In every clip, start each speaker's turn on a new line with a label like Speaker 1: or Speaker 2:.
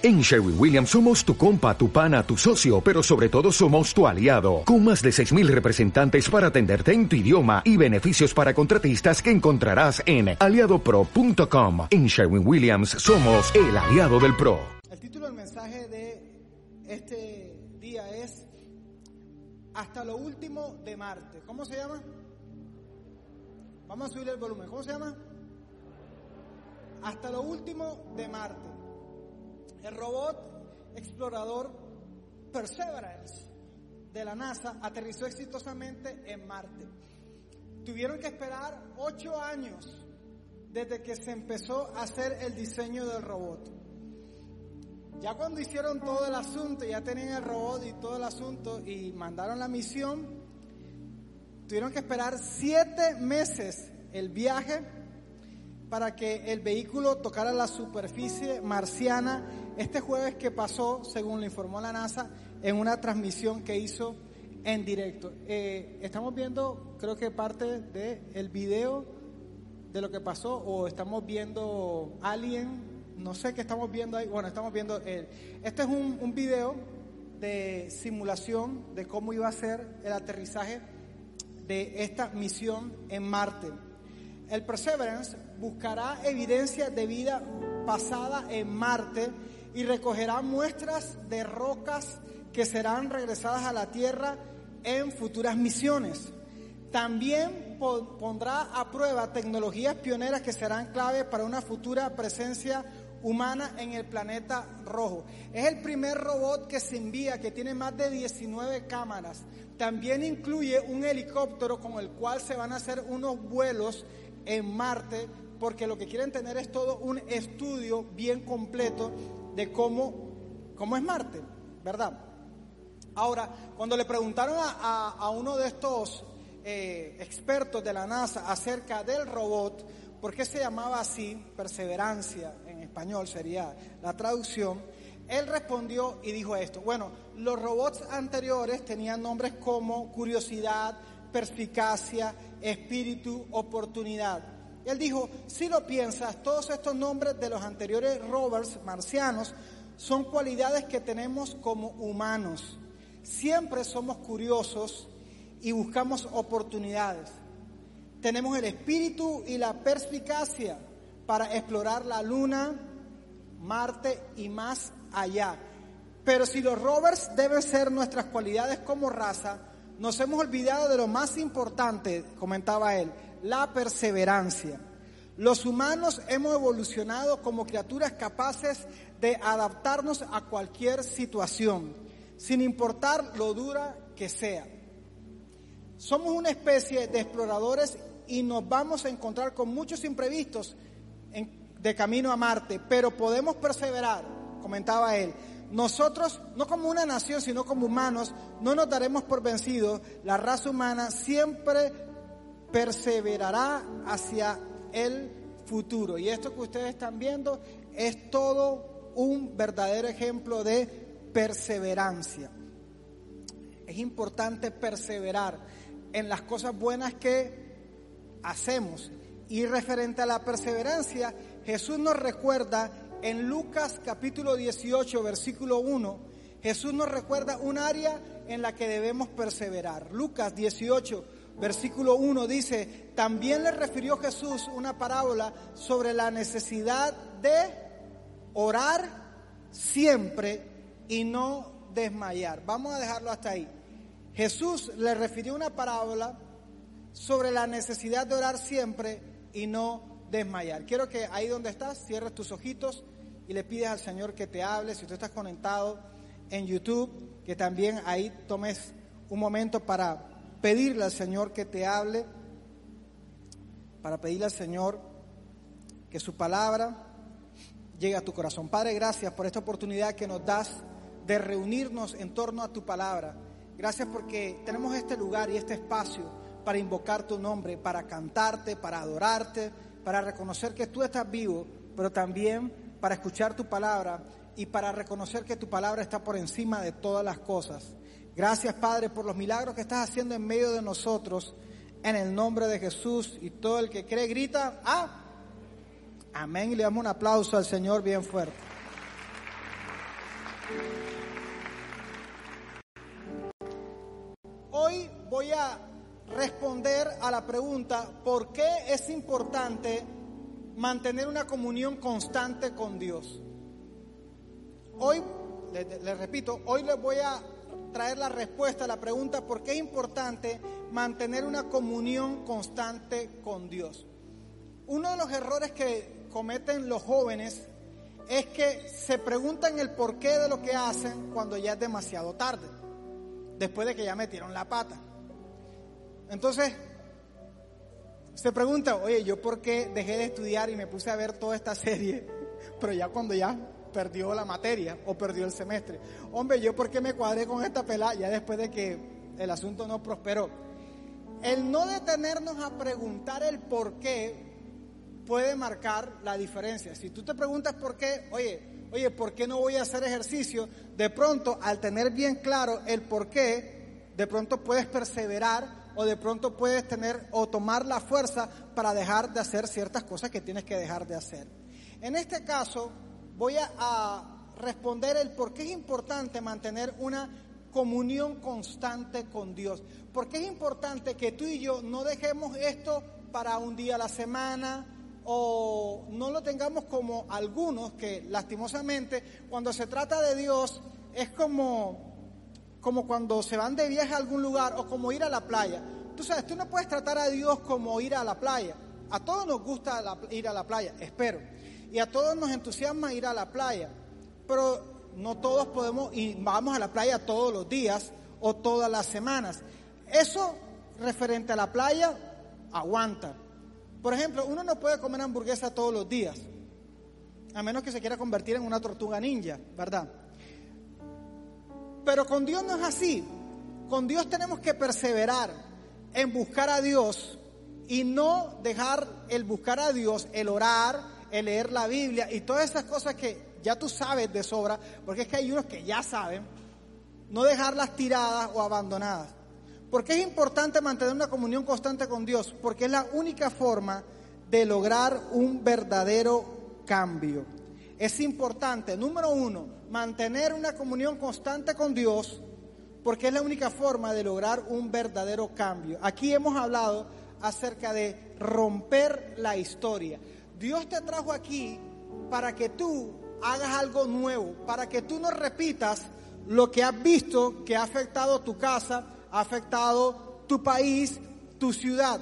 Speaker 1: En Sherwin Williams somos tu compa, tu pana, tu socio, pero sobre todo somos tu aliado, con más de 6.000 representantes para atenderte en tu idioma y beneficios para contratistas que encontrarás en aliadopro.com. En Sherwin Williams somos el aliado del PRO.
Speaker 2: El título del mensaje de este día es Hasta lo último de Marte. ¿Cómo se llama? Vamos a subir el volumen. ¿Cómo se llama? Hasta lo último de Marte. El robot explorador Perseverance de la NASA aterrizó exitosamente en Marte. Tuvieron que esperar ocho años desde que se empezó a hacer el diseño del robot. Ya cuando hicieron todo el asunto, ya tenían el robot y todo el asunto y mandaron la misión, tuvieron que esperar siete meses el viaje para que el vehículo tocara la superficie marciana este jueves que pasó, según lo informó la NASA, en una transmisión que hizo en directo. Eh, estamos viendo, creo que parte del el video de lo que pasó, o estamos viendo Alien, no sé qué estamos viendo ahí, bueno, estamos viendo, el, este es un video de simulación de cómo iba a ser el aterrizaje de esta misión en Marte. El Perseverance buscará evidencia de vida pasada en Marte y recogerá muestras de rocas que serán regresadas a la Tierra en futuras misiones. También pondrá a prueba tecnologías pioneras que serán clave para una futura presencia humana en el planeta rojo. Es el primer robot que se envía que tiene más de 19 cámaras. También incluye un helicóptero con el cual se van a hacer unos vuelos en Marte porque lo que quieren tener es todo un estudio bien completo de cómo, cómo es Marte, ¿verdad? Ahora, cuando le preguntaron a, uno de estos eh, expertos de la NASA acerca del robot, ¿por qué se llamaba así? Perseverancia, en español sería la traducción. Él respondió y dijo esto, bueno, los robots anteriores tenían nombres como curiosidad, perspicacia, espíritu, oportunidad. Él dijo, si lo piensas, todos estos nombres de los anteriores rovers marcianos son cualidades que tenemos como humanos. Siempre somos curiosos y buscamos oportunidades. Tenemos el espíritu y la perspicacia para explorar la luna, Marte y más allá. Pero si los rovers deben ser nuestras cualidades como raza, nos hemos olvidado de lo más importante, comentaba él, la perseverancia. Los humanos hemos evolucionado como criaturas capaces de adaptarnos a cualquier situación, sin importar lo dura que sea. Somos una especie de exploradores y nos vamos a encontrar con muchos imprevistos de camino a Marte, pero podemos perseverar, comentaba él. Nosotros, no como una nación, sino como humanos, no nos daremos por vencidos. La raza humana siempre perseverará hacia el futuro. Y esto que ustedes están viendo es todo un verdadero ejemplo de perseverancia. Es importante perseverar en las cosas buenas que hacemos. Y referente a la perseverancia, Jesús nos recuerda en Lucas capítulo 18, versículo 1, Jesús nos recuerda un área en la que debemos perseverar. Lucas 18, versículo 1 dice, también le refirió Jesús una parábola sobre la necesidad de orar siempre y no desmayar. Vamos a dejarlo hasta ahí. Jesús le refirió una parábola sobre la necesidad de orar siempre y no desmayar. Quiero que ahí donde estás cierres tus ojitos y le pides al Señor que te hable. Si tú estás conectado en YouTube, que también ahí tomes un momento para pedirle al Señor que te hable, para pedirle al Señor que su palabra llegue a tu corazón. Padre, gracias por esta oportunidad que nos das de reunirnos en torno a tu palabra. Gracias porque tenemos este lugar y este espacio para invocar tu nombre, para cantarte, para adorarte, para reconocer que tú estás vivo, pero también para escuchar tu palabra y para reconocer que tu palabra está por encima de todas las cosas. Gracias, Padre, por los milagros que estás haciendo en medio de nosotros. En el nombre de Jesús y todo el que cree grita, ah, amén. Y le damos un aplauso al Señor bien fuerte. Hoy voy a responder a la pregunta, ¿por qué es importante mantener una comunión constante con Dios? Hoy, les, les repito, hoy les voy a traer la respuesta a la pregunta, ¿por qué es importante mantener una comunión constante con Dios? Uno de los errores que cometen los jóvenes es que se preguntan el porqué de lo que hacen cuando ya es demasiado tarde, después de que ya metieron la pata. Entonces, se pregunta, oye, ¿yo por qué dejé de estudiar y me puse a ver toda esta serie? Pero ya cuando ya perdió la materia o perdió el semestre. Hombre, ¿yo por qué me cuadré con esta pelada ya después de que el asunto no prosperó? El no detenernos a preguntar el por qué puede marcar la diferencia. Si tú te preguntas por qué, oye, oye, ¿por qué no voy a hacer ejercicio? De pronto, al tener bien claro el por qué, de pronto puedes perseverar o de pronto puedes tener o tomar la fuerza para dejar de hacer ciertas cosas que tienes que dejar de hacer. En este caso, voy a, responder el por qué es importante mantener una comunión constante con Dios. ¿Por qué es importante que tú y yo no dejemos esto para un día a la semana o no lo tengamos como algunos que lastimosamente cuando se trata de Dios es como como cuando se van de viaje a algún lugar o como ir a la playa. Tú sabes, tú no puedes tratar a Dios como ir a la playa. A todos nos gusta ir a la playa, espero. Y a todos nos entusiasma ir a la playa. Pero no todos podemos y vamos a la playa todos los días o todas las semanas. Eso referente a la playa aguanta. Por ejemplo, uno no puede comer hamburguesa todos los días, a menos que se quiera convertir en una tortuga ninja, ¿verdad? Pero con Dios no es así. Con Dios tenemos que perseverar en buscar a Dios y no dejar el buscar a Dios, el orar, el leer la Biblia y todas esas cosas que ya tú sabes de sobra, porque es que hay unos que ya saben, no dejarlas tiradas o abandonadas. ¿Por qué es importante mantener una comunión constante con Dios? Porque es la única forma de lograr un verdadero cambio. Es importante, número uno, mantener una comunión constante con Dios, porque es la única forma de lograr un verdadero cambio. Aquí hemos hablado acerca de romper la historia. Dios te trajo aquí para que tú hagas algo nuevo, para que tú no repitas lo que has visto que ha afectado tu casa, ha afectado tu país, tu ciudad.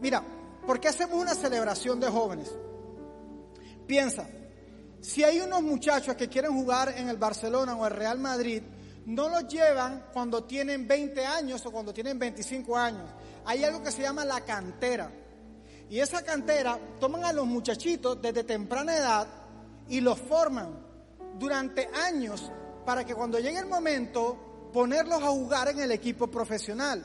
Speaker 2: Mira, ¿por qué hacemos una celebración de jóvenes? Piensa, si hay unos muchachos que quieren jugar en el Barcelona o el Real Madrid, no los llevan cuando tienen 20 años o cuando tienen 25 años. Hay algo que se llama la cantera. Y esa cantera toman a los muchachitos desde temprana edad y los forman durante años para que cuando llegue el momento ponerlos a jugar en el equipo profesional.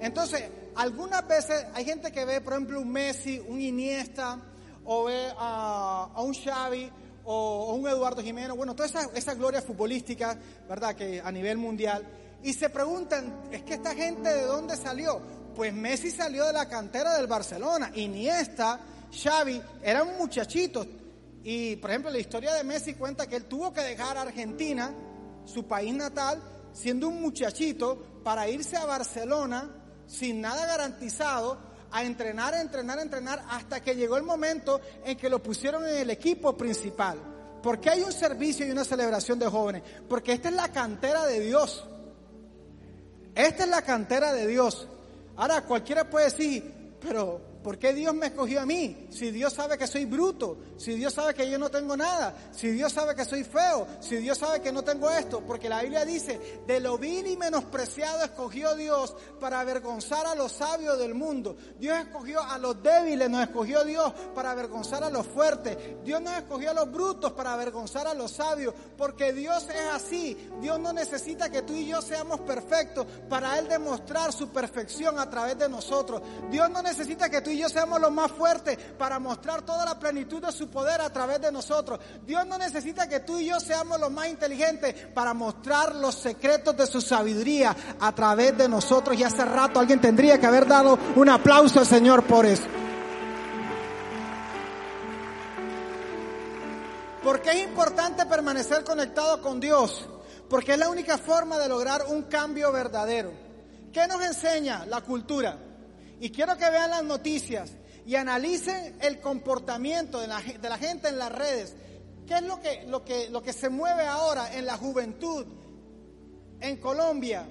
Speaker 2: Entonces, algunas veces hay gente que ve, por ejemplo, un Messi, un Iniesta, o ve a, un Xavi, o, un Eduardo Jiménez, bueno, toda esa, esa gloria futbolística, ¿verdad? Que a nivel mundial. Y se preguntan, ¿es que esta gente de dónde salió? Pues Messi salió de la cantera del Barcelona, Iniesta, Xavi, eran muchachitos. Y por ejemplo, la historia de Messi cuenta que él tuvo que dejar Argentina, su país natal, siendo un muchachito, para irse a Barcelona sin nada garantizado a entrenar, a entrenar, a entrenar, hasta que llegó el momento en que lo pusieron en el equipo principal. porque hay un servicio y una celebración de jóvenes? Porque esta es la cantera de Dios. Esta es la cantera de Dios. Ahora cualquiera puede decir, pero ¿Por qué Dios me escogió a mí? Si Dios sabe que soy bruto, si Dios sabe que yo no tengo nada, si Dios sabe que soy feo, si Dios sabe que no tengo esto, porque la Biblia dice, de lo vil y menospreciado escogió Dios para avergonzar a los sabios del mundo. Dios escogió a los débiles, nos escogió Dios para avergonzar a los fuertes. Dios nos escogió a los brutos para avergonzar a los sabios, porque Dios es así. Dios no necesita que tú y yo seamos perfectos para Él demostrar su perfección a través de nosotros. Dios no necesita que tú y yo seamos los más fuertes para mostrar toda la plenitud de su poder a través de nosotros. Dios no necesita que tú y yo seamos los más inteligentes para mostrar los secretos de su sabiduría a través de nosotros. Y hace rato alguien tendría que haber dado un aplauso al Señor por eso. ¿Por qué es importante permanecer conectado con Dios? Porque es la única forma de lograr un cambio verdadero. ¿Qué nos enseña la cultura? Y quiero que vean las noticias y analicen el comportamiento de la, gente en las redes. ¿Qué es lo que, lo, que, lo que se mueve ahora en la juventud en Colombia?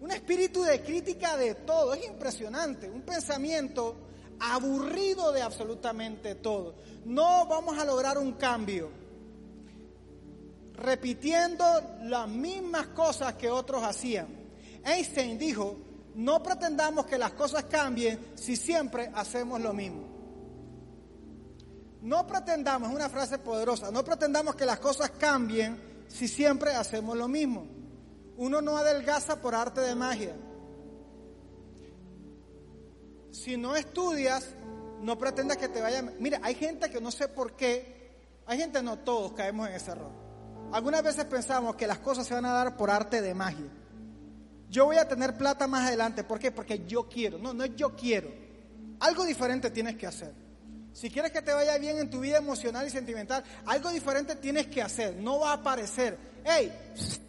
Speaker 2: Un espíritu de crítica de todo. Es impresionante. Un pensamiento aburrido de absolutamente todo. No vamos a lograr un cambio repitiendo las mismas cosas que otros hacían. Einstein dijo, no pretendamos que las cosas cambien si siempre hacemos lo mismo. No pretendamos, es una frase poderosa, no pretendamos que las cosas cambien si siempre hacemos lo mismo. Uno no adelgaza por arte de magia. Si no estudias, no pretendas que te vaya... Mira, hay gente que no sé por qué, hay gente, no todos caemos en ese error. Algunas veces pensamos que las cosas se van a dar por arte de magia. Yo voy a tener plata más adelante. ¿Por qué? Porque yo quiero. No, no es yo quiero. Algo diferente tienes que hacer. Si quieres que te vaya bien en tu vida emocional y sentimental, algo diferente tienes que hacer. No va a aparecer. Hey,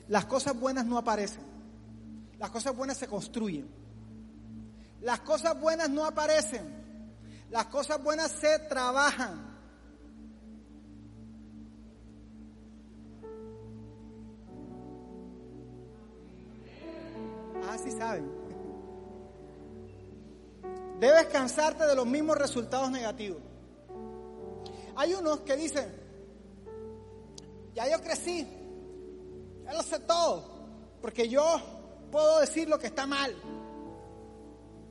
Speaker 2: las cosas buenas no aparecen. Las cosas buenas se construyen. Las cosas buenas no aparecen. Las cosas buenas se trabajan. Ah, sí saben. Debes cansarte de los mismos resultados negativos. Hay unos que dicen, ya yo crecí, ya lo sé todo, porque yo puedo decir lo que está mal.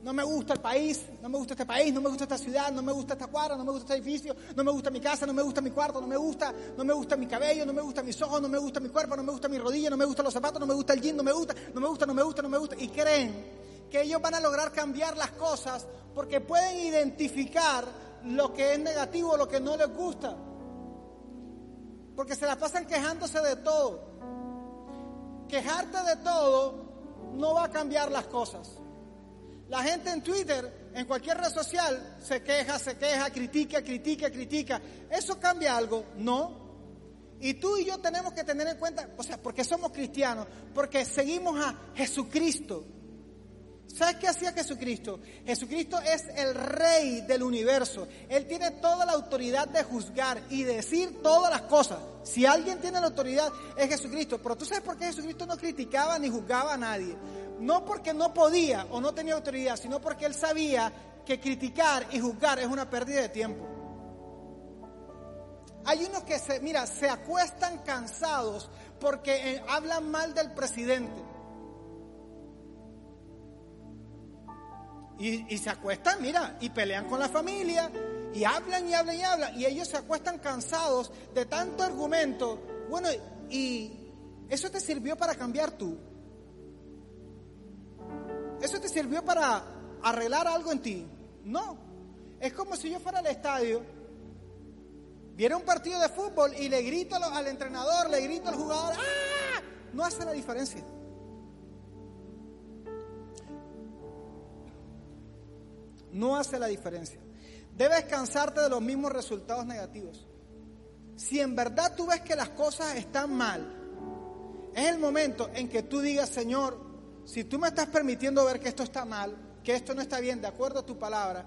Speaker 2: No me gusta el país, no me gusta este país, no me gusta esta ciudad, no me gusta esta cuadra, no me gusta este edificio, no me gusta mi casa, no me gusta mi cuarto, no me gusta, no me gusta mi cabello, no me gusta mis ojos, no me gusta mi cuerpo, no me gusta mi rodilla, no me gustan los zapatos, no me gusta el jean, no me gusta, no me gusta, no me gusta, no me gusta. Y creen que ellos van a lograr cambiar las cosas porque pueden identificar lo que es negativo, lo que no les gusta. Porque se la pasan quejándose de todo. Quejarte de todo no va a cambiar las cosas. La gente en Twitter, en cualquier red social, se queja, se queja, critica, critica, critica. ¿Eso cambia algo? No. Y tú y yo tenemos que tener en cuenta, o sea, porque somos cristianos, porque seguimos a Jesucristo. ¿Sabes qué hacía Jesucristo? Jesucristo es el rey del universo. Él tiene toda la autoridad de juzgar y decir todas las cosas. Si alguien tiene la autoridad es Jesucristo. Pero tú sabes por qué Jesucristo no criticaba ni juzgaba a nadie. No porque no podía o no tenía autoridad, sino porque él sabía que criticar y juzgar es una pérdida de tiempo. Hay unos que se, mira, se acuestan cansados porque eh, hablan mal del presidente. Y, se acuestan, mira, y pelean con la familia, y hablan y hablan y hablan, y ellos se acuestan cansados de tanto argumento. Bueno, y eso te sirvió para cambiar tú. ¿Eso te sirvió para arreglar algo en ti? No. Es como si yo fuera al estadio, viera un partido de fútbol y le grito al entrenador, le grito al jugador, ¡ah! No hace la diferencia. No hace la diferencia. Debes cansarte de los mismos resultados negativos. Si en verdad tú ves que las cosas están mal, es el momento en que tú digas, Señor, si tú me estás permitiendo ver que esto está mal, que esto no está bien, de acuerdo a tu palabra,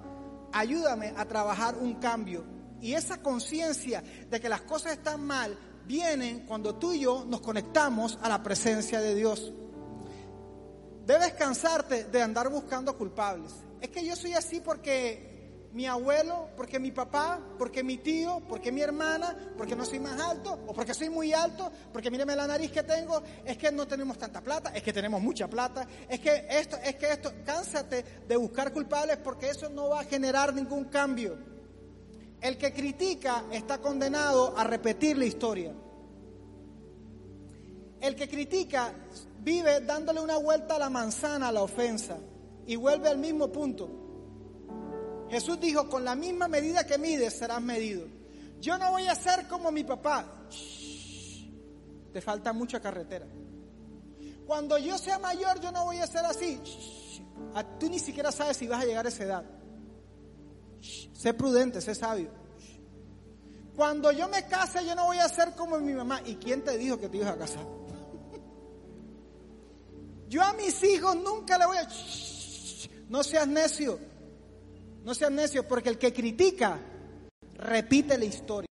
Speaker 2: ayúdame a trabajar un cambio. Y esa conciencia de que las cosas están mal viene cuando tú y yo nos conectamos a la presencia de Dios. Debes cansarte de andar buscando culpables. Es que yo soy así porque mi abuelo, porque mi papá, porque mi tío, porque mi hermana, porque no soy más alto, o porque soy muy alto, porque míreme la nariz que tengo, es que no tenemos tanta plata, es que tenemos mucha plata, es que esto, es que esto, cánsate de buscar culpables porque eso no va a generar ningún cambio. El que critica está condenado a repetir la historia. El que critica vive dándole una vuelta a la manzana a la ofensa y vuelve al mismo punto. Jesús dijo, con la misma medida que mides serás medido. Yo no voy a ser como mi papá. te falta mucha carretera. Cuando yo sea mayor, yo no voy a ser así. tú ni siquiera sabes si vas a llegar a esa edad. sé prudente, sé sabio. Cuando yo me case, yo no voy a ser como mi mamá. ¿Y quién te dijo que te ibas a casar? Yo a mis hijos nunca le voy a... No seas necio. No seas necio, porque el que critica repite la historia.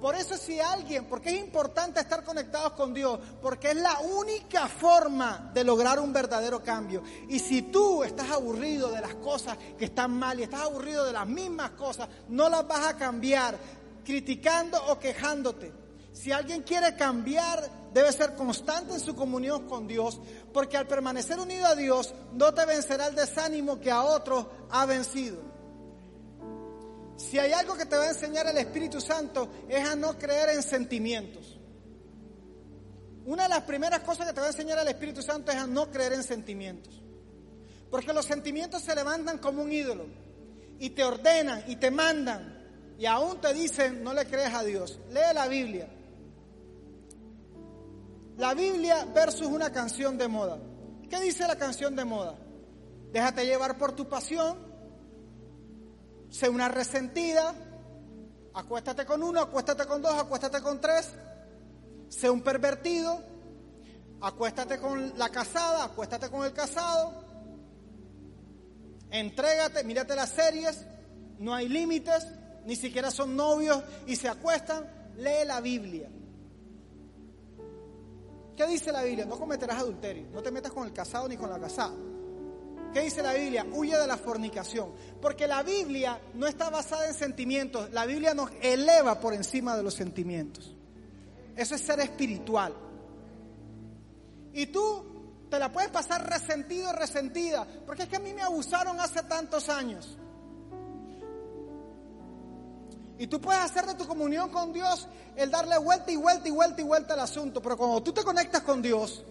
Speaker 2: Por eso si alguien, porque es importante estar conectados con Dios, porque es la única forma de lograr un verdadero cambio. Y si tú estás aburrido de las cosas que están mal y estás aburrido de las mismas cosas, no las vas a cambiar criticando o quejándote. Si alguien quiere cambiar, debe ser constante en su comunión con Dios, porque al permanecer unido a Dios, no te vencerá el desánimo que a otros ha vencido. Si hay algo que te va a enseñar el Espíritu Santo es a no creer en sentimientos. Una de las primeras cosas que te va a enseñar el Espíritu Santo es a no creer en sentimientos. Porque los sentimientos se levantan como un ídolo y te ordenan y te mandan y aún te dicen no le crees a Dios. Lee la Biblia. La Biblia versus una canción de moda. ¿Qué dice la canción de moda? Déjate llevar por tu pasión, sé una resentida, acuéstate con uno, acuéstate con dos, acuéstate con tres, sé un pervertido, acuéstate con la casada, acuéstate con el casado, entrégate, mírate las series, no hay límites, ni siquiera son novios y se acuestan, lee la Biblia. ¿Qué dice la Biblia? No cometerás adulterio, no te metas con el casado ni con la casada. ¿Qué dice la Biblia? Huye de la fornicación. Porque la Biblia no está basada en sentimientos. La Biblia nos eleva por encima de los sentimientos. Eso es ser espiritual. Y tú te la puedes pasar resentido, resentida. Porque es que a mí me abusaron hace tantos años. Y tú puedes hacer de tu comunión con Dios el darle vuelta y vuelta y vuelta y vuelta al asunto. Pero cuando tú te conectas con Dios,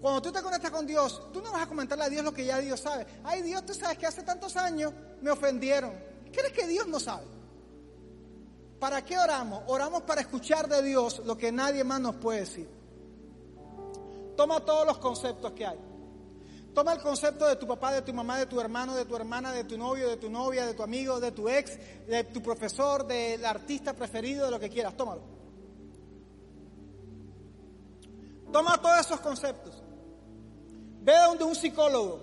Speaker 2: cuando tú te conectas con Dios, tú no vas a comentarle a Dios lo que ya Dios sabe. Ay Dios, tú sabes que hace tantos años me ofendieron. ¿Crees que Dios no sabe? ¿Para qué oramos? Oramos para escuchar de Dios lo que nadie más nos puede decir. Toma todos los conceptos que hay. Toma el concepto de tu papá, de tu mamá, de tu hermano, de tu hermana, de tu novio, de tu novia, de tu amigo, de tu ex, de tu profesor, del artista preferido, de lo que quieras. Tómalo. Toma todos esos conceptos. Ve donde un psicólogo.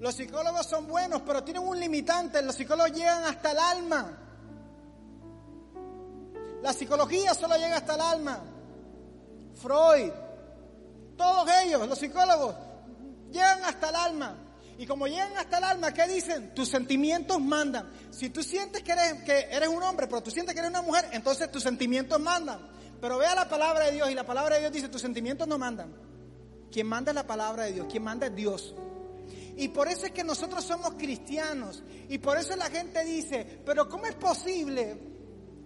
Speaker 2: Los psicólogos son buenos, pero tienen un limitante. Los psicólogos llegan hasta el alma. La psicología solo llega hasta el alma. Freud, todos ellos, los psicólogos, llegan hasta el alma. Y como llegan hasta el alma, ¿qué dicen? Tus sentimientos mandan. Si tú sientes que eres, que eres un hombre, pero tú sientes que eres una mujer, entonces tus sentimientos mandan. Pero vea la palabra de Dios y la palabra de Dios dice, tus sentimientos no mandan. Quien manda es la palabra de Dios, quien manda es Dios. Y por eso es que nosotros somos cristianos. Y por eso la gente dice, pero ¿cómo es posible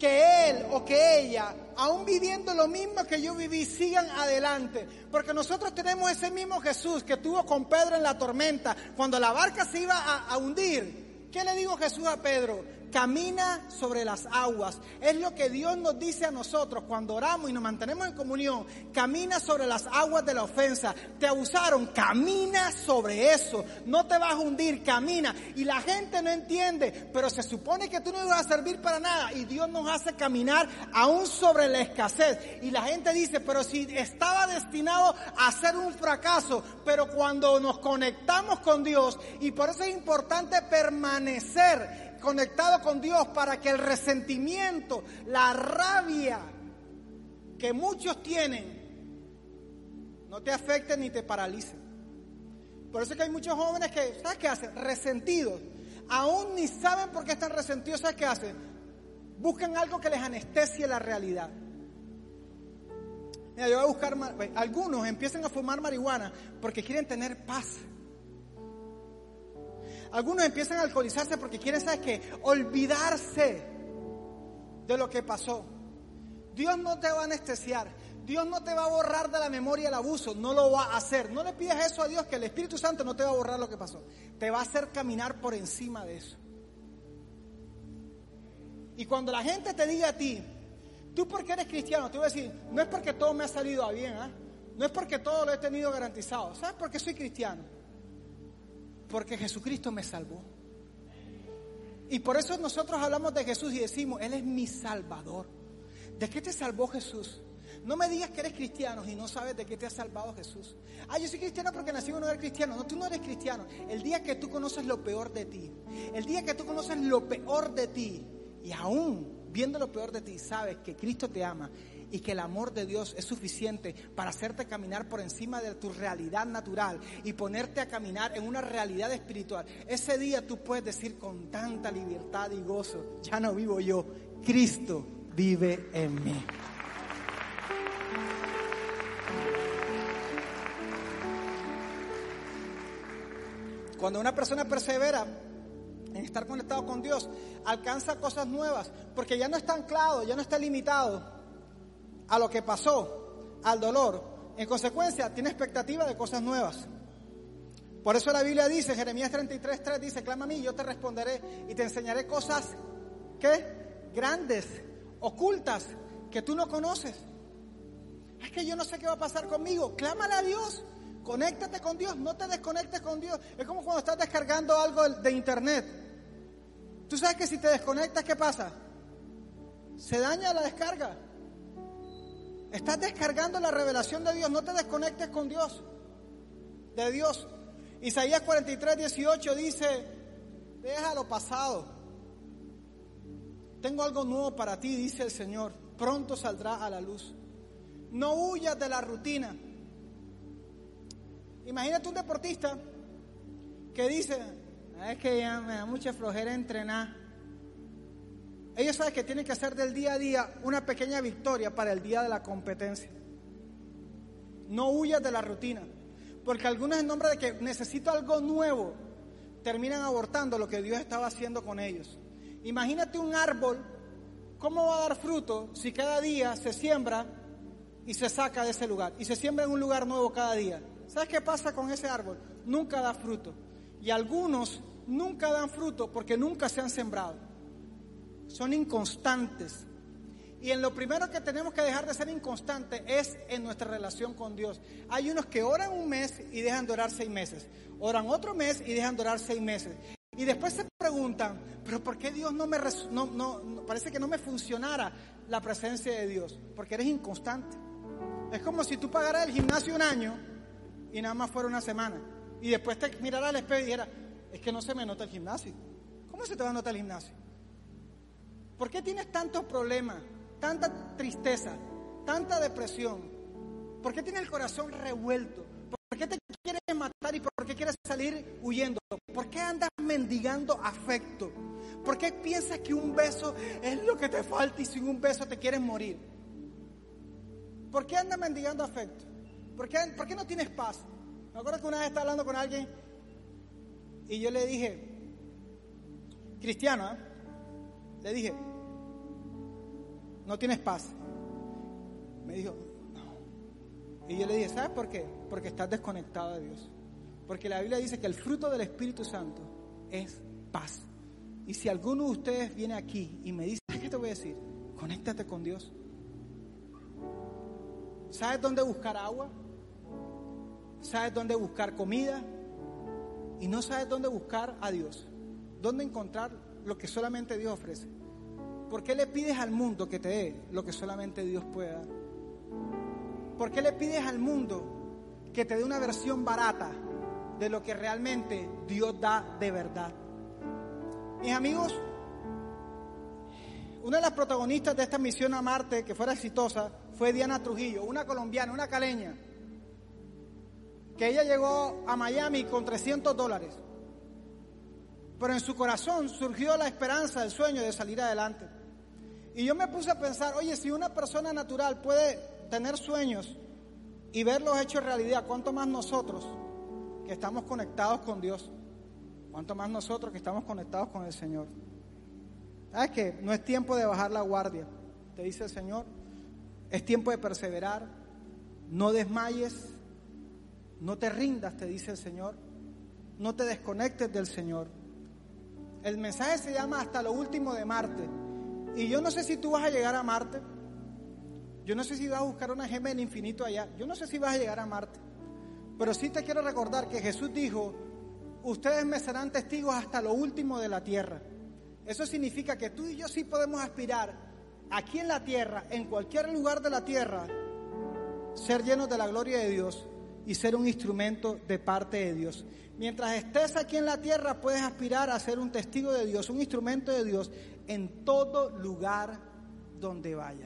Speaker 2: que él o que ella, aún viviendo lo mismo que yo viví, sigan adelante? Porque nosotros tenemos ese mismo Jesús que tuvo con Pedro en la tormenta, cuando la barca se iba a, a hundir. ¿Qué le dijo Jesús a Pedro? Camina sobre las aguas. Es lo que Dios nos dice a nosotros cuando oramos y nos mantenemos en comunión. Camina sobre las aguas de la ofensa. Te abusaron, camina sobre eso. No te vas a hundir, camina. Y la gente no entiende, pero se supone que tú no ibas a servir para nada. Y Dios nos hace caminar aún sobre la escasez. Y la gente dice, pero si estaba destinado a ser un fracaso, pero cuando nos conectamos con Dios, y por eso es importante permanecer conectado con Dios para que el resentimiento, la rabia que muchos tienen, no te afecte ni te paralice. Por eso es que hay muchos jóvenes que, ¿sabes qué hacen? Resentidos. Aún ni saben por qué están resentidos, ¿sabes qué hacen? Buscan algo que les anestesie la realidad. Mira, yo voy a buscar, algunos empiezan a fumar marihuana porque quieren tener paz. Algunos empiezan a alcoholizarse porque quieren, ¿sabes qué? Olvidarse de lo que pasó. Dios no te va a anestesiar. Dios no te va a borrar de la memoria el abuso. No lo va a hacer. No le pidas eso a Dios, que el Espíritu Santo no te va a borrar lo que pasó. Te va a hacer caminar por encima de eso. Y cuando la gente te diga a ti, tú porque eres cristiano, te voy a decir, no es porque todo me ha salido a bien, ¿ah? no es porque todo lo he tenido garantizado. ¿Sabes por qué soy cristiano? Porque Jesucristo me salvó. Y por eso nosotros hablamos de Jesús y decimos, Él es mi Salvador. ¿De qué te salvó Jesús? No me digas que eres cristiano y no sabes de qué te ha salvado Jesús. Ah, yo soy cristiano porque nací en un hogar cristiano. No, tú no eres cristiano. El día que tú conoces lo peor de ti, el día que tú conoces lo peor de ti, y aún viendo lo peor de ti, sabes que Cristo te ama y que el amor de Dios es suficiente para hacerte caminar por encima de tu realidad natural y ponerte a caminar en una realidad espiritual. Ese día tú puedes decir con tanta libertad y gozo, ya no vivo yo, Cristo vive en mí. Cuando una persona persevera en estar conectado con Dios, alcanza cosas nuevas, porque ya no está anclado, ya no está limitado a lo que pasó, al dolor. En consecuencia, tiene expectativa de cosas nuevas. Por eso la Biblia dice, Jeremías 33, 3 dice, clama a mí, yo te responderé y te enseñaré cosas que grandes, ocultas, que tú no conoces. Es que yo no sé qué va a pasar conmigo. Clámale a Dios. Conéctate con Dios, no te desconectes con Dios. Es como cuando estás descargando algo de internet. Tú sabes que si te desconectas, ¿qué pasa? Se daña la descarga. Estás descargando la revelación de Dios, no te desconectes con Dios, de Dios. Isaías 43, 18 dice, deja lo pasado. Tengo algo nuevo para ti, dice el Señor. Pronto saldrá a la luz. No huyas de la rutina. Imagínate un deportista que dice, ah, es que ya me da mucha flojera entrenar. Ellos saben que tienen que hacer del día a día una pequeña victoria para el día de la competencia. No huyas de la rutina, porque algunos en nombre de que necesito algo nuevo, terminan abortando lo que Dios estaba haciendo con ellos. Imagínate un árbol, ¿cómo va a dar fruto si cada día se siembra y se saca de ese lugar? Y se siembra en un lugar nuevo cada día. ¿Sabes qué pasa con ese árbol? Nunca da fruto. Y algunos nunca dan fruto porque nunca se han sembrado. Son inconstantes. Y en lo primero que tenemos que dejar de ser inconstantes es en nuestra relación con Dios. Hay unos que oran un mes y dejan de orar seis meses. Oran otro mes y dejan de orar seis meses. Y después se preguntan, pero ¿por qué Dios no me... Parece que no me funcionara la presencia de Dios. Porque eres inconstante. Es como si tú pagaras el gimnasio un año y nada más fuera una semana. Y después te mirara al espejo y dijera, es que no se me nota el gimnasio. ¿Cómo se te va a notar el gimnasio? ¿Por qué tienes tantos problemas, tanta tristeza, tanta depresión? ¿Por qué tienes el corazón revuelto? ¿Por qué te quieres matar y por qué quieres salir huyendo? ¿Por qué andas mendigando afecto? ¿Por qué piensas que un beso es lo que te falta y sin un beso te quieres morir? ¿Por qué andas mendigando afecto? ¿Por qué, no tienes paz? Me acuerdo que una vez estaba hablando con alguien y yo le dije, cristiano, ¿eh? le dije, no tienes paz. Me dijo, no. Y yo le dije, ¿sabes por qué? Porque estás desconectado de Dios. Porque la Biblia dice que el fruto del Espíritu Santo es paz. Y si alguno de ustedes viene aquí y me dice, ¿qué te voy a decir? Conéctate con Dios. ¿Sabes dónde buscar agua? sabes dónde buscar comida y no sabes dónde buscar a Dios, dónde encontrar lo que solamente Dios ofrece. ¿Por qué le pides al mundo que te dé lo que solamente Dios puede dar? ¿Por qué le pides al mundo que te dé una versión barata de lo que realmente Dios da de verdad? Mis amigos, una de las protagonistas de esta misión a Marte que fuera exitosa fue Diana Trujillo, una colombiana, una caleña que ella llegó a Miami con 300 dólares. Pero en su corazón surgió la esperanza, el sueño de salir adelante. Y yo me puse a pensar, oye, si una persona natural puede tener sueños y verlos hechos realidad, ¿cuánto más nosotros que estamos conectados con Dios? ¿Cuánto más nosotros que estamos conectados con el Señor? ¿Sabes que No es tiempo de bajar la guardia, te dice el Señor. Es tiempo de perseverar. No desmayes, no te rindas, te dice el Señor. No te desconectes del Señor. El mensaje se llama hasta lo último de Marte. Y yo no sé si tú vas a llegar a Marte. Yo no sé si vas a buscar una gema en infinito allá. Yo no sé si vas a llegar a Marte. Pero sí te quiero recordar que Jesús dijo, ustedes me serán testigos hasta lo último de la tierra. Eso significa que tú y yo sí podemos aspirar aquí en la tierra, en cualquier lugar de la tierra, ser llenos de la gloria de Dios y ser un instrumento de parte de Dios. Mientras estés aquí en la tierra, puedes aspirar a ser un testigo de Dios, un instrumento de Dios en todo lugar donde vayas.